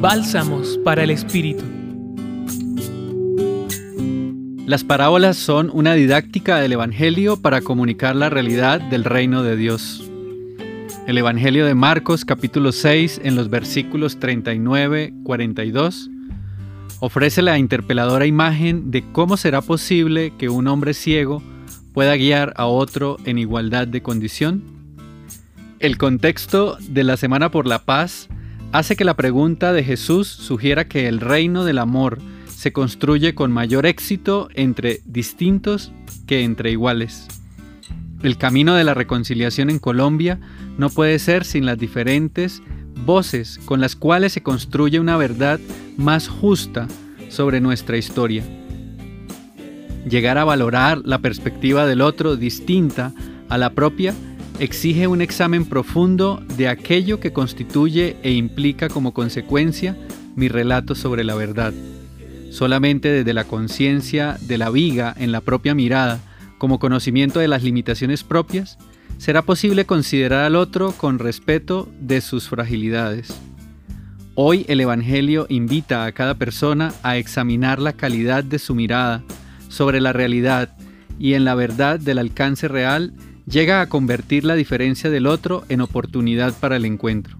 Bálsamos para el Espíritu. Las parábolas son una didáctica del Evangelio para comunicar la realidad del reino de Dios. El Evangelio de Marcos capítulo 6 en los versículos 39-42 ofrece la interpeladora imagen de cómo será posible que un hombre ciego pueda guiar a otro en igualdad de condición. El contexto de la Semana por la Paz hace que la pregunta de Jesús sugiera que el reino del amor se construye con mayor éxito entre distintos que entre iguales. El camino de la reconciliación en Colombia no puede ser sin las diferentes voces con las cuales se construye una verdad más justa sobre nuestra historia. Llegar a valorar la perspectiva del otro distinta a la propia exige un examen profundo de aquello que constituye e implica como consecuencia mi relato sobre la verdad. Solamente desde la conciencia de la viga en la propia mirada, como conocimiento de las limitaciones propias, será posible considerar al otro con respeto de sus fragilidades. Hoy el Evangelio invita a cada persona a examinar la calidad de su mirada sobre la realidad y en la verdad del alcance real llega a convertir la diferencia del otro en oportunidad para el encuentro.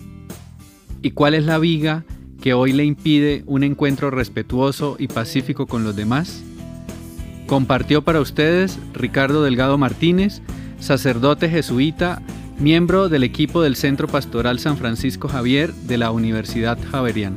¿Y cuál es la viga que hoy le impide un encuentro respetuoso y pacífico con los demás? Compartió para ustedes Ricardo Delgado Martínez, sacerdote jesuita, miembro del equipo del Centro Pastoral San Francisco Javier de la Universidad Javeriana.